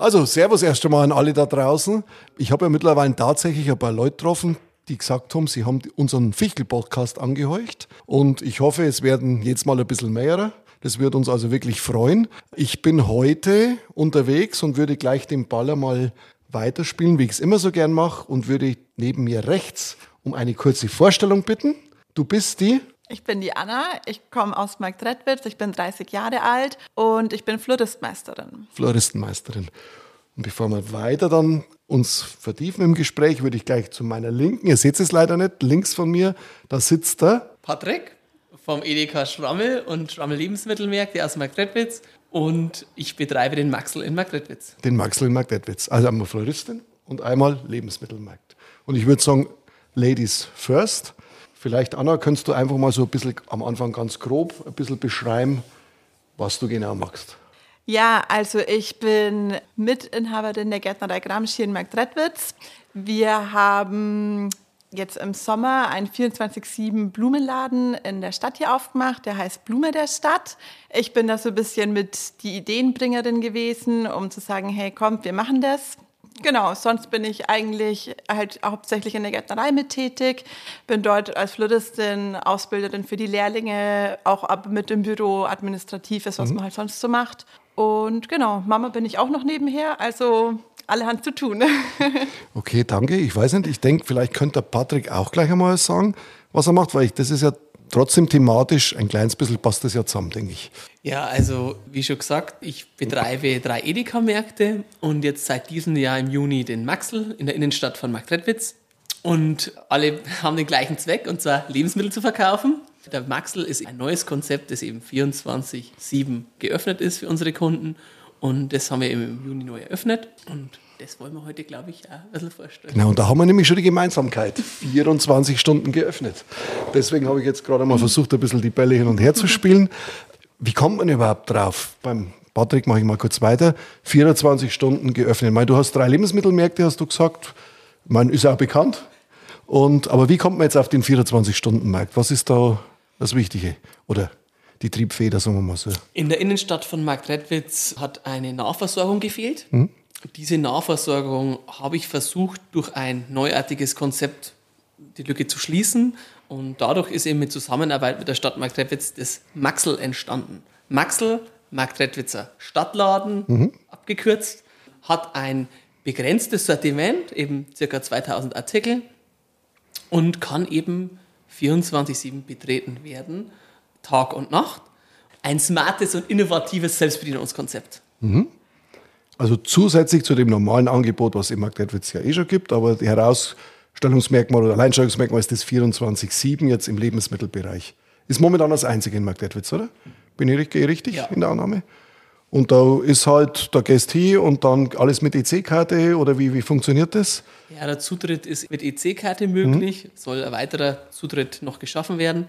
Also, Servus erst einmal an alle da draußen. Ich habe ja mittlerweile tatsächlich ein paar Leute getroffen, die gesagt haben, sie haben unseren Fichtel-Podcast angeheucht. Und ich hoffe, es werden jetzt mal ein bisschen mehr. Das wird uns also wirklich freuen. Ich bin heute unterwegs und würde gleich den Baller mal weiterspielen, wie ich es immer so gern mache, und würde neben mir rechts um eine kurze Vorstellung bitten. Du bist die ich bin die Anna, ich komme aus Marktredwitz, ich bin 30 Jahre alt und ich bin Floristmeisterin. Floristenmeisterin. Und bevor wir weiter dann uns vertiefen im Gespräch, würde ich gleich zu meiner Linken, ihr seht es leider nicht, links von mir, da sitzt der Patrick vom Edeka Schrammel und Schrammel Lebensmittelmärkte aus Marktredwitz und ich betreibe den Maxel in Marktredwitz. Den Maxel in Marktredwitz. Also einmal Floristin und einmal Lebensmittelmarkt. Und ich würde sagen, Ladies first. Vielleicht, Anna, könntest du einfach mal so ein bisschen am Anfang ganz grob ein bisschen beschreiben, was du genau machst? Ja, also ich bin Mitinhaberin der Gärtnerei Gramsci in Marktredwitz. Wir haben jetzt im Sommer einen 24-7 Blumenladen in der Stadt hier aufgemacht, der heißt Blume der Stadt. Ich bin da so ein bisschen mit die Ideenbringerin gewesen, um zu sagen, hey, kommt, wir machen das. Genau, sonst bin ich eigentlich halt hauptsächlich in der Gärtnerei mit tätig, bin dort als Floristin, Ausbilderin für die Lehrlinge, auch ab mit dem Büro, administratives, was mhm. man halt sonst so macht. Und genau, Mama bin ich auch noch nebenher, also alle Hand zu tun. okay, danke. Ich weiß nicht, ich denke, vielleicht könnte Patrick auch gleich einmal sagen, was er macht, weil ich, das ist ja trotzdem thematisch ein kleines bisschen passt das ja zusammen, denke ich. Ja, also wie schon gesagt, ich betreibe drei Edeka-Märkte und jetzt seit diesem Jahr im Juni den Maxl in der Innenstadt von Marktredwitz. Und alle haben den gleichen Zweck, und zwar Lebensmittel zu verkaufen. Der Maxl ist ein neues Konzept, das eben 24-7 geöffnet ist für unsere Kunden. Und das haben wir im Juni neu eröffnet. Und das wollen wir heute, glaube ich, auch ein bisschen vorstellen. Genau, und da haben wir nämlich schon die Gemeinsamkeit. 24 Stunden geöffnet. Deswegen habe ich jetzt gerade mal versucht, ein bisschen die Bälle hin und her zu spielen. Wie kommt man überhaupt drauf? Beim Patrick mache ich mal kurz weiter. 24 Stunden geöffnet. Meine, du hast drei Lebensmittelmärkte, hast du gesagt. Ich ist auch bekannt. Und, aber wie kommt man jetzt auf den 24-Stunden-Markt? Was ist da das Wichtige? Oder die Triebfeder, sagen wir mal so? In der Innenstadt von Marktredwitz hat eine Nahversorgung gefehlt. Hm? diese Nahversorgung habe ich versucht, durch ein neuartiges Konzept die Lücke zu schließen. Und dadurch ist eben mit Zusammenarbeit mit der Stadt Marktredwitz das Maxel entstanden. Maxel, Marktredwitzer Stadtladen, mhm. abgekürzt, hat ein begrenztes Sortiment, eben ca. 2000 Artikel und kann eben 24-7 betreten werden, Tag und Nacht. Ein smartes und innovatives Selbstbedienungskonzept. Mhm. Also zusätzlich zu dem normalen Angebot, was im Marktredwitz ja eh schon gibt, aber die Herausstellungsmerkmal oder Alleinstellungsmerkmal ist das 24-7 jetzt im Lebensmittelbereich. Ist momentan das einzige in Marktredwitz, oder? Bin ich richtig ja. in der Annahme? Und da ist halt, da gehst hin und dann alles mit EC-Karte oder wie, wie funktioniert das? Ja, der Zutritt ist mit EC-Karte möglich, mhm. soll ein weiterer Zutritt noch geschaffen werden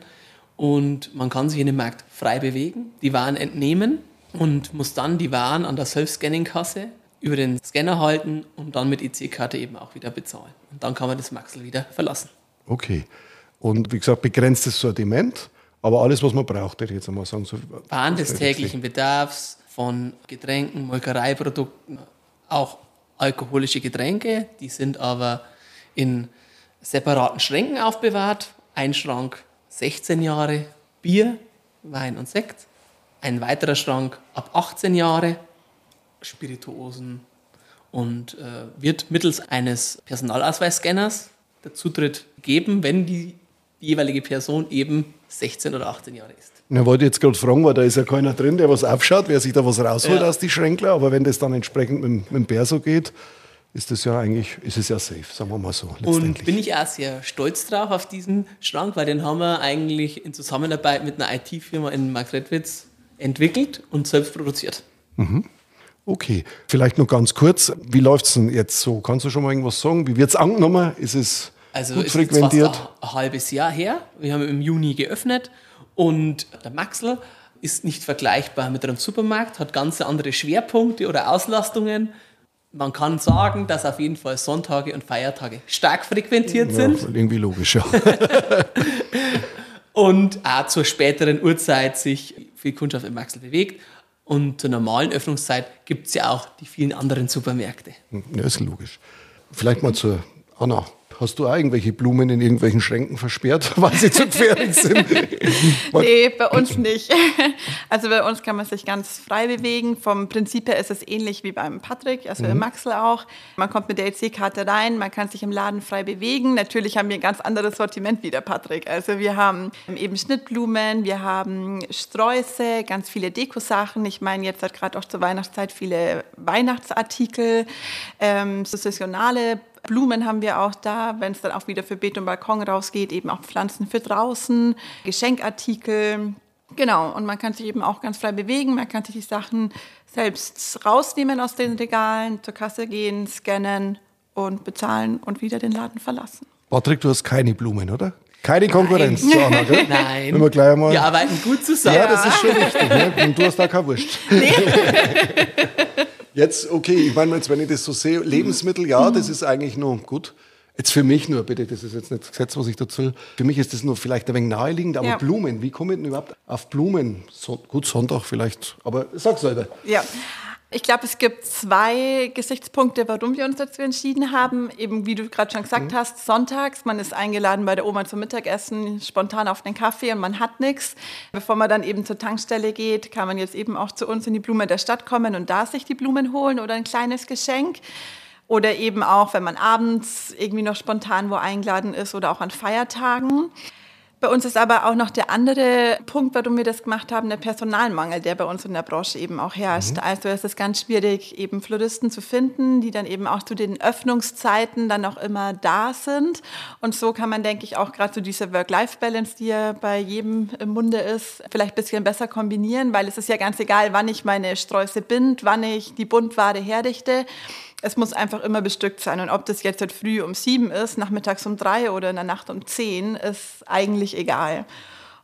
und man kann sich in dem Markt frei bewegen, die Waren entnehmen und muss dann die Waren an der Self-Scanning-Kasse über den Scanner halten und dann mit EC-Karte eben auch wieder bezahlen. Und dann kann man das Maxel wieder verlassen. Okay. Und wie gesagt, begrenztes Sortiment, aber alles, was man braucht, würde ich jetzt einmal sagen. So Waren des täglichen Bedarfs von Getränken, Molkereiprodukten, auch alkoholische Getränke, die sind aber in separaten Schränken aufbewahrt. Ein Schrank 16 Jahre Bier, Wein und Sekt ein weiterer Schrank ab 18 Jahre, Spirituosen und äh, wird mittels eines Personalausweisscanners der Zutritt geben, wenn die, jeweilige Person eben 16 oder 18 Jahre ist. Ich wollte jetzt gerade fragen, weil da ist ja keiner drin, der was aufschaut, wer sich da was rausholt ja. aus die Schränkler, aber wenn das dann entsprechend mit, mit dem Perso geht, ist das ja eigentlich, ist es ja safe, sagen wir mal so. Und bin ich auch sehr stolz drauf auf diesen Schrank, weil den haben wir eigentlich in Zusammenarbeit mit einer IT-Firma in Margretwitz entwickelt und selbst produziert. Mhm. Okay, vielleicht noch ganz kurz, wie läuft es denn jetzt so? Kannst du schon mal irgendwas sagen? Wie wird es angenommen? Ist es also gut frequentiert? Fast ein, ein halbes Jahr her. Wir haben im Juni geöffnet und der Maxl ist nicht vergleichbar mit einem Supermarkt, hat ganz andere Schwerpunkte oder Auslastungen. Man kann sagen, dass auf jeden Fall Sonntage und Feiertage stark frequentiert ja, sind. Irgendwie logisch, ja. und auch zur späteren Uhrzeit sich viel Kundschaft im Maxl bewegt. Und zur normalen Öffnungszeit gibt es ja auch die vielen anderen Supermärkte. Ja, ist logisch. Vielleicht mal zur Anna. Hast du auch irgendwelche Blumen in irgendwelchen Schränken versperrt, weil sie zu gefährlich sind? nee, bei uns nicht. Also bei uns kann man sich ganz frei bewegen. Vom Prinzip her ist es ähnlich wie beim Patrick, also mhm. im Maxel auch. Man kommt mit der EC-Karte rein, man kann sich im Laden frei bewegen. Natürlich haben wir ein ganz anderes Sortiment wie der Patrick. Also wir haben eben Schnittblumen, wir haben Sträuße, ganz viele Dekosachen. Ich meine jetzt hat gerade auch zur Weihnachtszeit viele Weihnachtsartikel, ähm, saisonale Blumen haben wir auch da, wenn es dann auch wieder für Beet und Balkon rausgeht, eben auch Pflanzen für draußen, Geschenkartikel. Genau, und man kann sich eben auch ganz frei bewegen, man kann sich die Sachen selbst rausnehmen aus den Regalen, zur Kasse gehen, scannen und bezahlen und wieder den Laden verlassen. Patrick, du hast keine Blumen, oder? Keine Konkurrenz Nein. zu Anna, gell? Nein. Wenn wir, gleich einmal wir arbeiten gut zusammen. Ja, das ist schon wichtig. Ne? Und du hast da keine Wurst. Nee. Jetzt, okay, ich meine, jetzt, wenn ich das so sehe, Lebensmittel, ja, das ist eigentlich nur gut. Jetzt für mich nur, bitte, das ist jetzt nicht das Gesetz, was ich dazu. Für mich ist das nur vielleicht ein wenig naheliegend, aber ja. Blumen, wie komme ich denn überhaupt auf Blumen? So, gut, Sonntag vielleicht, aber sag selber. Ja. Ich glaube, es gibt zwei Gesichtspunkte, warum wir uns dazu entschieden haben. Eben, wie du gerade schon gesagt mhm. hast, sonntags, man ist eingeladen bei der Oma zum Mittagessen, spontan auf einen Kaffee und man hat nichts. Bevor man dann eben zur Tankstelle geht, kann man jetzt eben auch zu uns in die Blume der Stadt kommen und da sich die Blumen holen oder ein kleines Geschenk. Oder eben auch, wenn man abends irgendwie noch spontan wo eingeladen ist oder auch an Feiertagen. Bei uns ist aber auch noch der andere Punkt, warum wir das gemacht haben, der Personalmangel, der bei uns in der Branche eben auch herrscht. Mhm. Also es ist ganz schwierig, eben Floristen zu finden, die dann eben auch zu den Öffnungszeiten dann auch immer da sind. Und so kann man, denke ich, auch gerade so diese Work-Life-Balance, die ja bei jedem im Munde ist, vielleicht ein bisschen besser kombinieren, weil es ist ja ganz egal, wann ich meine Sträuße bind, wann ich die Buntware herrichte es muss einfach immer bestückt sein. Und ob das jetzt halt früh um sieben ist, nachmittags um drei oder in der Nacht um zehn, ist eigentlich egal.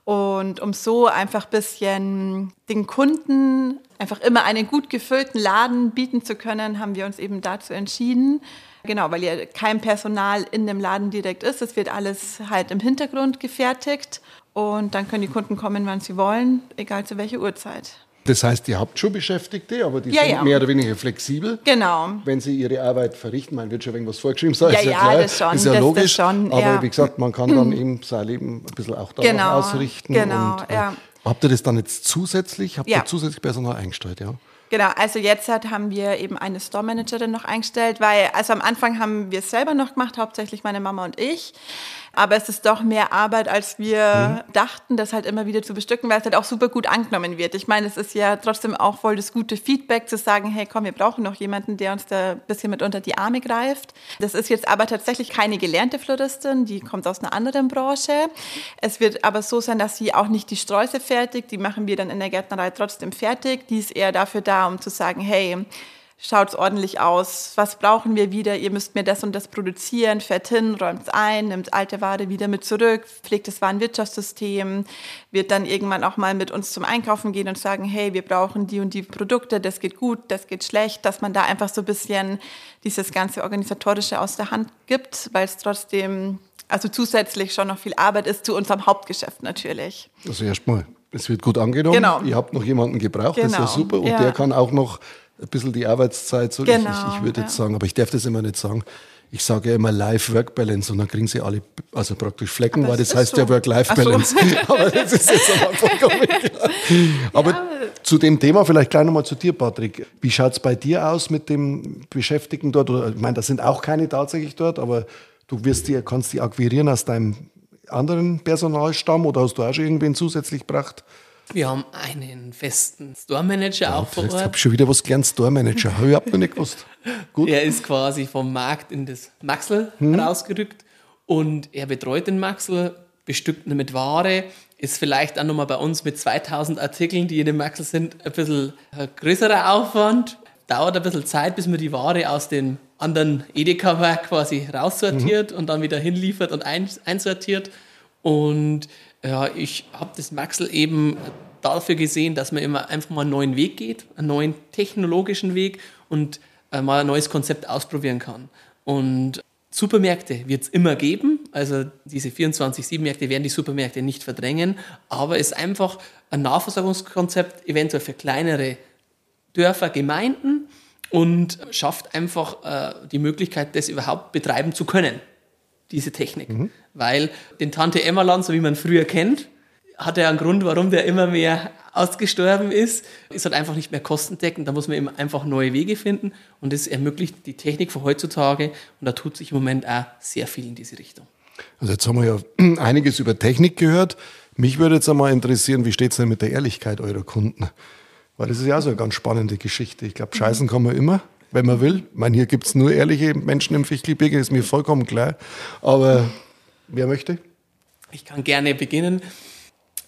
Und um so einfach ein bisschen den Kunden einfach immer einen gut gefüllten Laden bieten zu können, haben wir uns eben dazu entschieden. Genau, weil ja kein Personal in dem Laden direkt ist. Es wird alles halt im Hintergrund gefertigt. Und dann können die Kunden kommen, wann sie wollen, egal zu welcher Uhrzeit. Das heißt, ihr habt schon Beschäftigte, aber die ja, sind ja. mehr oder weniger flexibel. Genau. Wenn sie ihre Arbeit verrichten, man wird schon irgendwas vorgeschrieben sein, ja, ist ja, ja klar, das schon, ist ja das, logisch. Das schon, aber wie gesagt, man kann dann eben sein Leben ein bisschen auch darauf genau, ausrichten. Genau, und, äh, ja. Habt ihr das dann jetzt zusätzlich, habt ihr zusätzlich Personal eingestellt, ja? Genau, also jetzt hat, haben wir eben eine Store-Managerin noch eingestellt, weil also am Anfang haben wir es selber noch gemacht, hauptsächlich meine Mama und ich. Aber es ist doch mehr Arbeit, als wir Mhm. dachten, das halt immer wieder zu bestücken, weil es halt auch super gut angenommen wird. Ich meine, es ist ja trotzdem auch voll das gute Feedback zu sagen, hey komm, wir brauchen noch jemanden, der uns da ein bisschen mit unter die Arme greift. Das ist jetzt aber tatsächlich keine gelernte Floristin, die kommt aus einer anderen Branche. Es wird aber so sein, dass sie auch nicht die Sträuße fertigt, die machen wir dann in der Gärtnerei trotzdem fertig. Die ist eher dafür da, um zu sagen, hey, schaut's ordentlich aus, was brauchen wir wieder, ihr müsst mir das und das produzieren, fährt hin, räumt's ein, nimmt alte Ware wieder mit zurück, pflegt das Warenwirtschaftssystem, wird dann irgendwann auch mal mit uns zum Einkaufen gehen und sagen, hey, wir brauchen die und die Produkte, das geht gut, das geht schlecht, dass man da einfach so ein bisschen dieses ganze Organisatorische aus der Hand gibt, weil es trotzdem, also zusätzlich schon noch viel Arbeit ist zu unserem Hauptgeschäft natürlich. Also erstmal, es wird gut angenommen. Genau. Ihr habt noch jemanden gebraucht, das ist ja Genau, super. Und ja. der kann auch noch ein bisschen die Arbeitszeit, so Genau, ich, ich, ich würde jetzt ja. sagen, aber ich darf das immer nicht sagen. Ich sage ja immer Life-Work-Balance und dann kriegen sie alle, also praktisch Flecken, weil das heißt so. ja Work-Life-Balance. aber das ist jetzt aber vollkommen klar. Aber zu dem Thema vielleicht gleich nochmal zu dir, Patrick. Wie schaut es bei dir aus mit dem Beschäftigten dort? Oder, ich meine, da sind auch keine tatsächlich dort, aber du wirst die, kannst die akquirieren aus deinem anderen Personalstamm oder hast du auch schon irgendwen zusätzlich gebracht? Wir haben einen festen Store-Manager auch vor Ich Ort. habe schon wieder was gelernt, Store-Manager. Habe ich überhaupt noch nicht gewusst. Gut. Er ist quasi vom Markt in das Maxel Hm. rausgerückt und er betreut den Maxel, bestückt ihn mit Ware, ist vielleicht auch nochmal bei uns mit 2000 Artikeln, die in dem Maxel sind, ein bisschen ein größerer Aufwand. Dauert ein bisschen Zeit, bis man die Ware aus dem anderen Edeka-Werk quasi raussortiert und dann wieder hinliefert und ein, einsortiert. Und ja, ich habe das Maxel eben dafür gesehen, dass man immer einfach mal einen neuen Weg geht, einen neuen technologischen Weg und äh, mal ein neues Konzept ausprobieren kann. Und Supermärkte wird es immer geben, also diese 24-7-Märkte werden die Supermärkte nicht verdrängen, aber es ist einfach ein Nahversorgungskonzept, eventuell für kleinere Dörfer, Gemeinden und schafft einfach äh, die Möglichkeit, das überhaupt betreiben zu können, diese Technik. Mhm. Weil den Tante Emma Land, so wie man früher kennt, hat er einen Grund, warum der immer mehr ausgestorben ist, ist halt einfach nicht mehr kostendeckend. Da muss man eben einfach neue Wege finden und das ermöglicht die Technik von heutzutage und da tut sich im Moment auch sehr viel in diese Richtung. Also jetzt haben wir ja einiges über Technik gehört. Mich würde jetzt einmal interessieren, wie steht es denn mit der Ehrlichkeit eurer Kunden? Weil das ist ja so eine ganz spannende Geschichte. Ich glaube, scheißen kann man immer, wenn man will. Ich meine, hier gibt es nur ehrliche Menschen im Fichtelbirgen, ist mir vollkommen klar. Aber wer möchte? Ich kann gerne beginnen.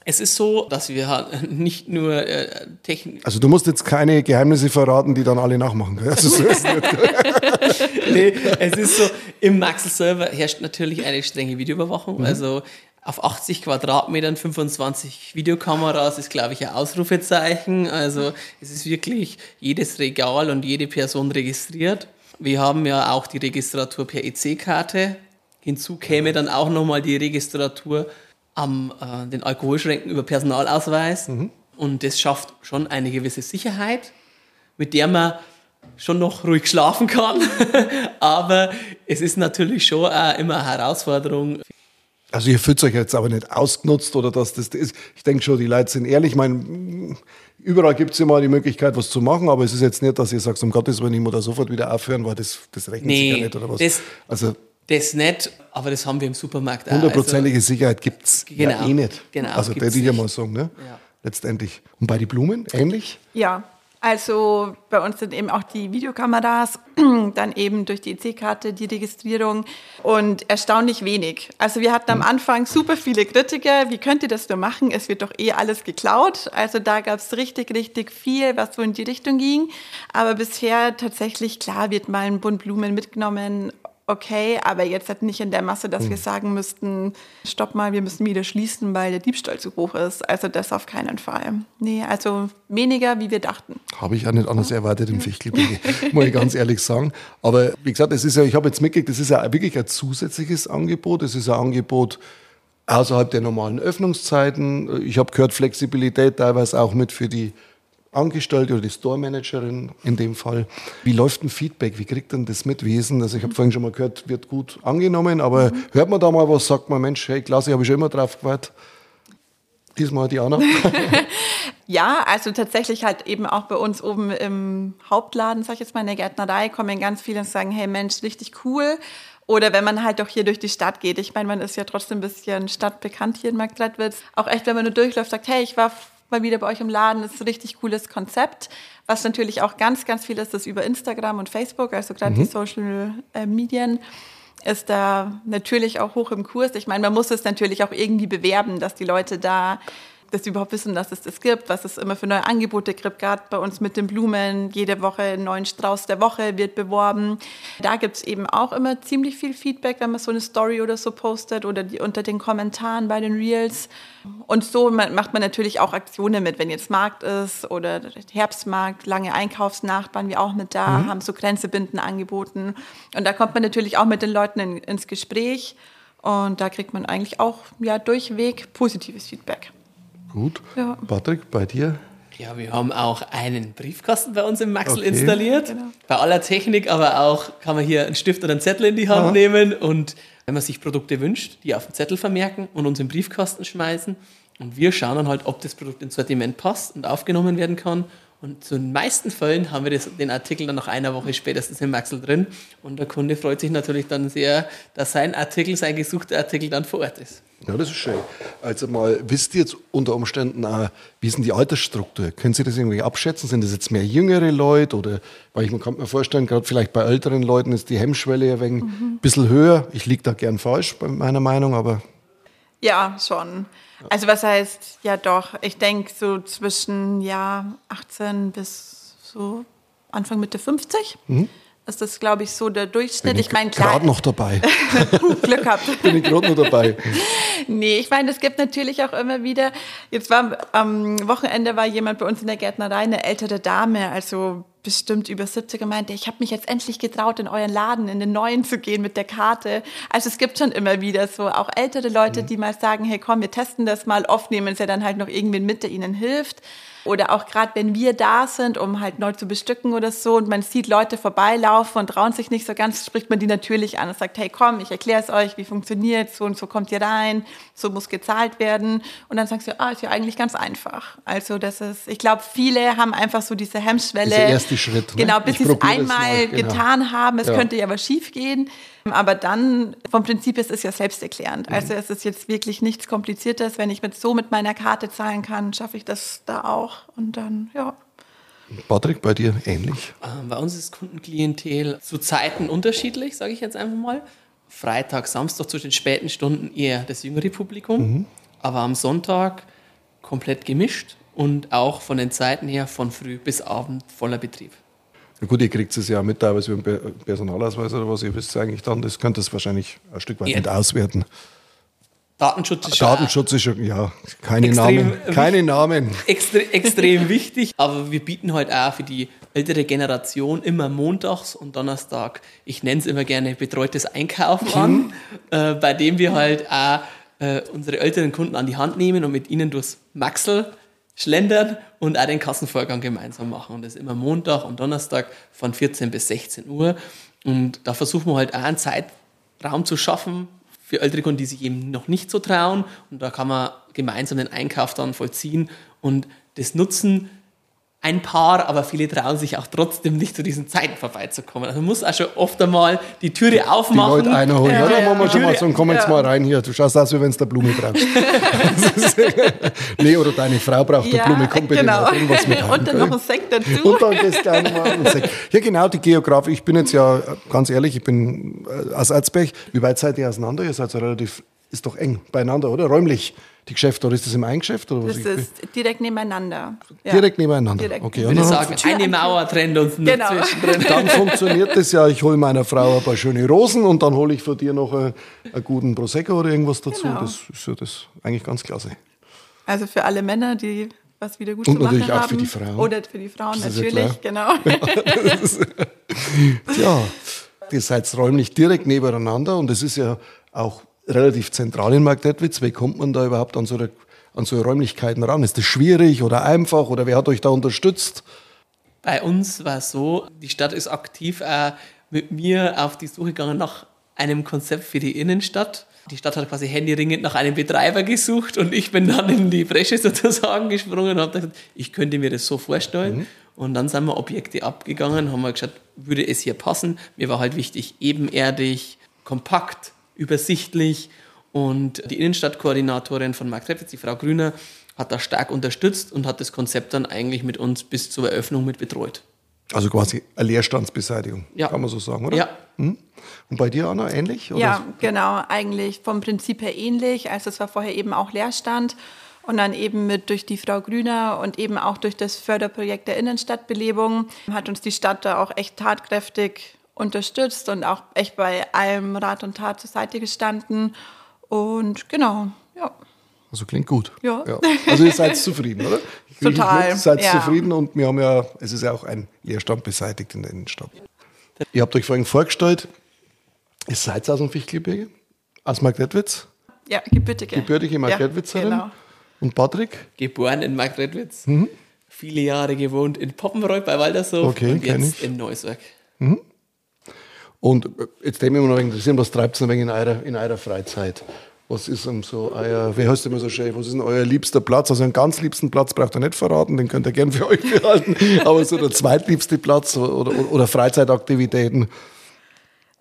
Es ist so, dass wir nicht nur äh, Technik. Also du musst jetzt keine Geheimnisse verraten, die dann alle nachmachen. Also so nee, es ist so, im Maxel-Server herrscht natürlich eine strenge Videoüberwachung. Mhm. Also auf 80 Quadratmetern 25 Videokameras ist, glaube ich, ein Ausrufezeichen. Also es ist wirklich jedes Regal und jede Person registriert. Wir haben ja auch die Registratur per EC-Karte. Hinzu käme dann auch nochmal die Registratur am äh, den Alkoholschränken über Personalausweis. Mhm. Und das schafft schon eine gewisse Sicherheit, mit der man schon noch ruhig schlafen kann. aber es ist natürlich schon auch immer eine Herausforderung. Also ihr fühlt euch jetzt aber nicht ausgenutzt oder dass das ist. Ich denke schon, die Leute sind ehrlich. Ich meine, überall gibt es immer die Möglichkeit, was zu machen, aber es ist jetzt nicht, dass ihr sagt, um Gottes Willen, ich muss da sofort wieder aufhören, weil das, das rechnet nee, sich ja nicht oder was. Das, also das nicht, aber das haben wir im Supermarkt auch. Hundertprozentige also, Sicherheit gibt es genau, ja eh nicht. Genau, also das würde ich ja mal sagen, ne? Ja. letztendlich. Und bei den Blumen ähnlich? Ja, also bei uns sind eben auch die Videokameras, dann eben durch die EC-Karte die Registrierung und erstaunlich wenig. Also wir hatten am mhm. Anfang super viele Kritiker, wie könnt ihr das nur machen? Es wird doch eh alles geklaut. Also da gab es richtig, richtig viel, was so in die Richtung ging. Aber bisher tatsächlich, klar, wird mal ein Bund Blumen mitgenommen okay, aber jetzt halt nicht in der Masse, dass mhm. wir sagen müssten, stopp mal, wir müssen wieder schließen, weil der Diebstahl zu hoch ist. Also das auf keinen Fall. Nee, also weniger, wie wir dachten. Habe ich auch nicht anders erwartet im Fichtelbege, muss ich ganz ehrlich sagen. Aber wie gesagt, es ist ja, ich habe jetzt mitgekriegt, das ist ja wirklich ein zusätzliches Angebot. Es ist ein Angebot außerhalb der normalen Öffnungszeiten. Ich habe gehört, Flexibilität teilweise auch mit für die Angestellte oder die Store-Managerin in dem Fall. Wie läuft ein Feedback? Wie kriegt denn das mit Wesen? Also ich habe vorhin schon mal gehört, wird gut angenommen, aber mhm. hört man da mal was, sagt man, Mensch, hey, klasse, habe ich schon immer drauf gewartet. Diesmal Diana. ja, also tatsächlich halt eben auch bei uns oben im Hauptladen, sag ich jetzt mal, in der Gärtnerei, kommen ganz viele und sagen, hey Mensch, richtig cool. Oder wenn man halt doch hier durch die Stadt geht. Ich meine, man ist ja trotzdem ein bisschen stadtbekannt hier in Marktleitwitz. Auch echt, wenn man nur durchläuft, sagt, hey, ich war mal wieder bei euch im Laden. Das ist ein richtig cooles Konzept. Was natürlich auch ganz, ganz viel ist, ist über Instagram und Facebook, also gerade mhm. die Social äh, Medien ist da natürlich auch hoch im Kurs. Ich meine, man muss es natürlich auch irgendwie bewerben, dass die Leute da dass sie überhaupt wissen, dass es das gibt, was es immer für neue Angebote gibt. Gerade bei uns mit den Blumen, jede Woche einen neuen Strauß der Woche wird beworben. Da gibt es eben auch immer ziemlich viel Feedback, wenn man so eine Story oder so postet oder die, unter den Kommentaren bei den Reels. Und so macht man natürlich auch Aktionen mit, wenn jetzt Markt ist oder Herbstmarkt, lange Einkaufsnacht waren wir auch mit da, mhm. haben so Grenzebinden angeboten. Und da kommt man natürlich auch mit den Leuten in, ins Gespräch. Und da kriegt man eigentlich auch ja, durchweg positives Feedback. Gut. Ja. Patrick, bei dir? Ja, wir haben auch einen Briefkasten bei uns im Maxel okay. installiert. Genau. Bei aller Technik, aber auch kann man hier einen Stift oder einen Zettel in die Hand Aha. nehmen und wenn man sich Produkte wünscht, die auf den Zettel vermerken und uns im Briefkasten schmeißen. Und wir schauen dann halt, ob das Produkt ins Sortiment passt und aufgenommen werden kann und zu den meisten Fällen haben wir das, den Artikel dann nach einer Woche spätestens im Maxel drin. Und der Kunde freut sich natürlich dann sehr, dass sein Artikel, sein gesuchter Artikel dann vor Ort ist. Ja, das ist schön. Also mal, wisst ihr jetzt unter Umständen auch, wie ist denn die Altersstruktur? Können Sie das irgendwie abschätzen? Sind das jetzt mehr jüngere Leute? Oder, weil ich man kann mir vorstellen, gerade vielleicht bei älteren Leuten ist die Hemmschwelle ein wenig, mhm. bisschen höher. Ich liege da gern falsch bei meiner Meinung, aber... Ja, schon. Also was heißt, ja doch, ich denke so zwischen ja, 18 bis so Anfang Mitte 50. Mhm. Ist das, glaube ich, so der Durchschnitt? Bin ich, ich meine, gerade noch dabei. Glück habt. Bin ich gerade noch dabei. nee, ich meine, es gibt natürlich auch immer wieder, jetzt war am Wochenende war jemand bei uns in der Gärtnerei, eine ältere Dame, also bestimmt über 70 und meinte, ich habe mich jetzt endlich getraut, in euren Laden, in den neuen zu gehen mit der Karte. Also es gibt schon immer wieder so auch ältere Leute, mhm. die mal sagen, hey komm, wir testen das mal. Oft nehmen sie dann halt noch irgendwen mit, der ihnen hilft. Oder auch gerade, wenn wir da sind, um halt neu zu bestücken oder so und man sieht Leute vorbeilaufen und trauen sich nicht so ganz, spricht man die natürlich an und sagt, hey komm, ich erkläre es euch, wie funktioniert so und so kommt ihr rein, so muss gezahlt werden. Und dann sagst du, ah, ist ja eigentlich ganz einfach. Also das ist, ich glaube, viele haben einfach so diese Hemmschwelle. Der erste Schritt. Ne? Genau, bis sie es einmal genau. getan haben, es ja. könnte ja aber schief gehen. Aber dann, vom Prinzip ist es ja selbsterklärend. Mhm. Also es ist jetzt wirklich nichts Kompliziertes. Wenn ich mit so mit meiner Karte zahlen kann, schaffe ich das da auch. Und dann, ja. Patrick, bei dir ähnlich? Ähm, bei uns ist Kundenklientel zu Zeiten unterschiedlich, sage ich jetzt einfach mal. Freitag, Samstag zu den späten Stunden eher das jüngere Publikum, mhm. aber am Sonntag komplett gemischt und auch von den Zeiten her von früh bis Abend voller Betrieb. Na gut, ihr kriegt es ja mit teilweise über einen Personalausweis oder was, ihr wisst eigentlich dann, das könnt ihr wahrscheinlich ein Stück weit ja. mit auswerten. Datenschutz ist Datenschutz ist ja keine Namen. Keine Namen. Extre extrem wichtig, aber wir bieten halt auch für die ältere Generation immer montags und Donnerstag, ich nenne es immer gerne betreutes Einkaufen an, mhm. äh, bei dem wir halt auch äh, unsere älteren Kunden an die Hand nehmen und mit ihnen durchs Maxel schlendern und auch den Kassenvorgang gemeinsam machen. Und das immer Montag und Donnerstag von 14 bis 16 Uhr. Und da versuchen wir halt auch einen Zeitraum zu schaffen für ältere Kunden, die sich eben noch nicht so trauen. Und da kann man gemeinsam den Einkauf dann vollziehen und das nutzen ein paar, aber viele trauen sich auch trotzdem nicht zu diesen Zeiten vorbeizukommen. Also man muss auch schon oft einmal die Türe aufmachen. Die Leute einholen. Ja, ja, ja, machen wir schon mal so, komm jetzt ja. mal rein hier. Du schaust aus, wie wenn es der Blume brauchst. nee, oder deine Frau braucht ja, der Blume. Komm bitte genau. irgendwas mit. Und dann noch ein Sekt dazu. Und dann das kleine Mal ein Sekt. Ja genau, die Geografie. Ich bin jetzt ja, ganz ehrlich, ich bin äh, aus Erzberg. Wie weit seid ihr auseinander? Ihr seid so relativ, ist doch eng beieinander, oder? Räumlich die Geschäfte, oder ist das im Eingeschäft? Oder was das ist direkt nebeneinander. Ja. Direkt nebeneinander. Direkt. Okay. Ich würde sagen, eine Mauer trennt uns genau. zwischendrin. Dann funktioniert das ja, ich hole meiner Frau ein paar schöne Rosen und dann hole ich für dir noch einen, einen guten Prosecco oder irgendwas dazu. Genau. Das ist ja das eigentlich ganz klasse. Also für alle Männer, die was wieder gut und zu machen natürlich auch haben. für die Frauen. Oder für die Frauen das natürlich, ja genau. Ja, ihr seid räumlich direkt nebeneinander und es ist ja auch relativ zentral in Marktredwitz. Wie kommt man da überhaupt an so, eine, an so Räumlichkeiten ran? Ist das schwierig oder einfach oder wer hat euch da unterstützt? Bei uns war es so, die Stadt ist aktiv äh, mit mir auf die Suche gegangen nach einem Konzept für die Innenstadt. Die Stadt hat quasi händeringend nach einem Betreiber gesucht und ich bin dann in die Bresche sozusagen gesprungen und habe gesagt, ich könnte mir das so vorstellen. Mhm. Und dann sind wir Objekte abgegangen, haben wir geschaut, würde es hier passen. Mir war halt wichtig, ebenerdig, kompakt, übersichtlich. Und die Innenstadtkoordinatorin von Markt Trepitz, die Frau Grüner, hat da stark unterstützt und hat das Konzept dann eigentlich mit uns bis zur Eröffnung mit betreut. Also quasi eine Leerstandsbeseitigung, ja. kann man so sagen, oder? Ja. Hm? Und bei dir, Anna, ähnlich? Oder? Ja, genau, eigentlich vom Prinzip her ähnlich. Also es war vorher eben auch Leerstand und dann eben mit durch die Frau Grüner und eben auch durch das Förderprojekt der Innenstadtbelebung hat uns die Stadt da auch echt tatkräftig unterstützt und auch echt bei allem Rat und Tat zur Seite gestanden. Und genau, ja. Also klingt gut. Ja. ja. Also ihr seid zufrieden, oder? Total. Mit, seid ja. zufrieden und wir haben ja, es ist ja auch ein Leerstand beseitigt in der Innenstadt. Ihr habt euch vorhin vorgestellt, ihr seid aus dem Fichtelgebirge, aus Marktredwitz. Ja, gebürtige. Gebürtige Marktredwitzerin. Ja, genau. Und Patrick? Geboren in Marktredwitz. Mhm. Viele Jahre gewohnt in Poppenreuth bei Waldershof okay, und jetzt in Neusorg. Mhm. Und jetzt würde mich noch interessieren, was treibt ihr in eurer, in eurer Freizeit? Was ist um so euer, wie heißt immer so schön, was ist denn euer liebster Platz? Also einen ganz liebsten Platz braucht ihr nicht verraten, den könnt ihr gerne für euch behalten. Aber so der zweitliebste Platz oder, oder, Freizeitaktivitäten?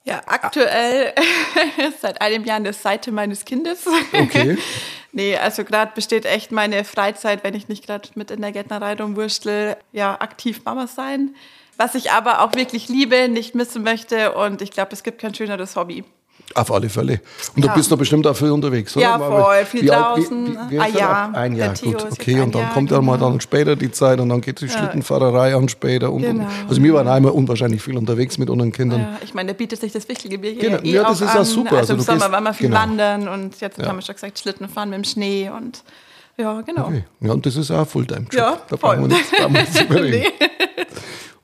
Ja, aktuell seit einem Jahr eine Seite meines Kindes. Okay. nee, also gerade besteht echt meine Freizeit, wenn ich nicht gerade mit in der Gärtnerei rumwurstel, ja, aktiv Mama sein was ich aber auch wirklich liebe, nicht missen möchte. Und ich glaube, es gibt kein schöneres Hobby. Auf alle Fälle. Und ja. du bist da bestimmt auch viel unterwegs, oder? Ja, voll, viel draußen. Wie, ein Jahr. Ein Jahr, gut. Okay, und dann Jahr, kommt ja genau. mal dann später die Zeit und dann geht die Schlittenfahrerei an später. Und, genau. und, also wir waren einmal unwahrscheinlich viel unterwegs mit unseren Kindern. Ja, ich meine, da bietet sich das Wichtelgebirge genau. eh Ja, das ist ja super. Also, also im Sommer waren wir viel genau. wandern und jetzt haben wir schon gesagt, Schlitten fahren mit dem Schnee und ja, genau. Okay. Ja, und das ist auch ein Fulltime-Job. Ja, da brauchen wir nichts, brauchen wir nichts überlegen. nee.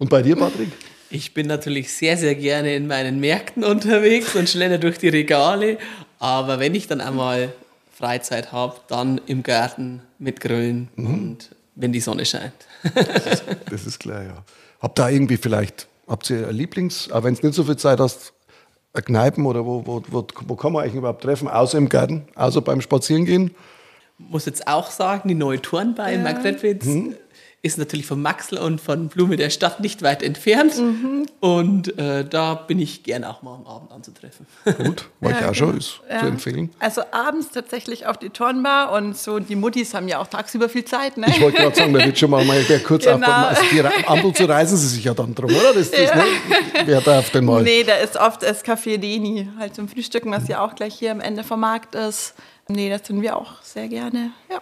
Und bei dir, Patrick? Ich bin natürlich sehr, sehr gerne in meinen Märkten unterwegs und schlender durch die Regale. Aber wenn ich dann einmal Freizeit habe, dann im Garten mit Grillen mhm. und wenn die Sonne scheint. das, ist, das ist klar, ja. Habt ihr irgendwie vielleicht, habt ihr ein Lieblings, auch wenn es nicht so viel Zeit hast, Kneipen oder wo, wo, wo, wo kann man eigentlich überhaupt treffen, außer im Garten, außer beim Spazierengehen? Muss jetzt auch sagen, die neue Turnbar ja. in Marktredwitz mhm ist natürlich von Maxl und von Blume der Stadt nicht weit entfernt. Mhm. Und äh, da bin ich gerne auch mal am Abend anzutreffen. Gut, war ja, ich auch schon, ist ja. zu empfehlen. Also abends tatsächlich auf die Turnbar und so die Muttis haben ja auch tagsüber viel Zeit. Ne? Ich wollte gerade sagen, da wird schon mal, mal kurz genau. auf also die Ampel zu reisen sie sich ja dann drum, oder? Das, das, ja. ne? Wer darf denn mal? Nee, da ist oft das Café Deni, halt zum Frühstücken, was ja auch gleich hier am Ende vom Markt ist. Nee, das tun wir auch sehr gerne, ja.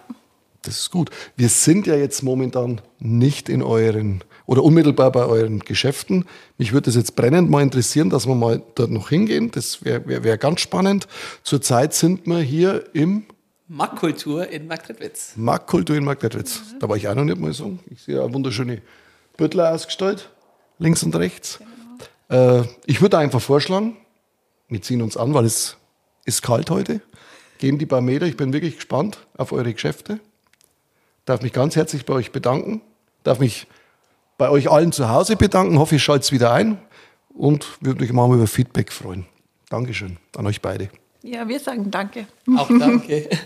Das ist gut. Wir sind ja jetzt momentan nicht in euren oder unmittelbar bei euren Geschäften. Mich würde das jetzt brennend mal interessieren, dass wir mal dort noch hingehen. Das wäre wär, wär ganz spannend. Zurzeit sind wir hier im Marktkultur in Marktredwitz. Marktkultur in Marktredwitz. Mhm. Da war ich auch noch nicht mal so. Ich sehe eine wunderschöne Büttler ausgestellt, links und rechts. Genau. Äh, ich würde einfach vorschlagen, wir ziehen uns an, weil es ist kalt heute. Gehen die paar Meter. Ich bin wirklich gespannt auf eure Geschäfte darf mich ganz herzlich bei euch bedanken, darf mich bei euch allen zu Hause bedanken, hoffe, ich schalte es wieder ein und würde mich mal über Feedback freuen. Dankeschön an euch beide. Ja, wir sagen Danke. Auch danke.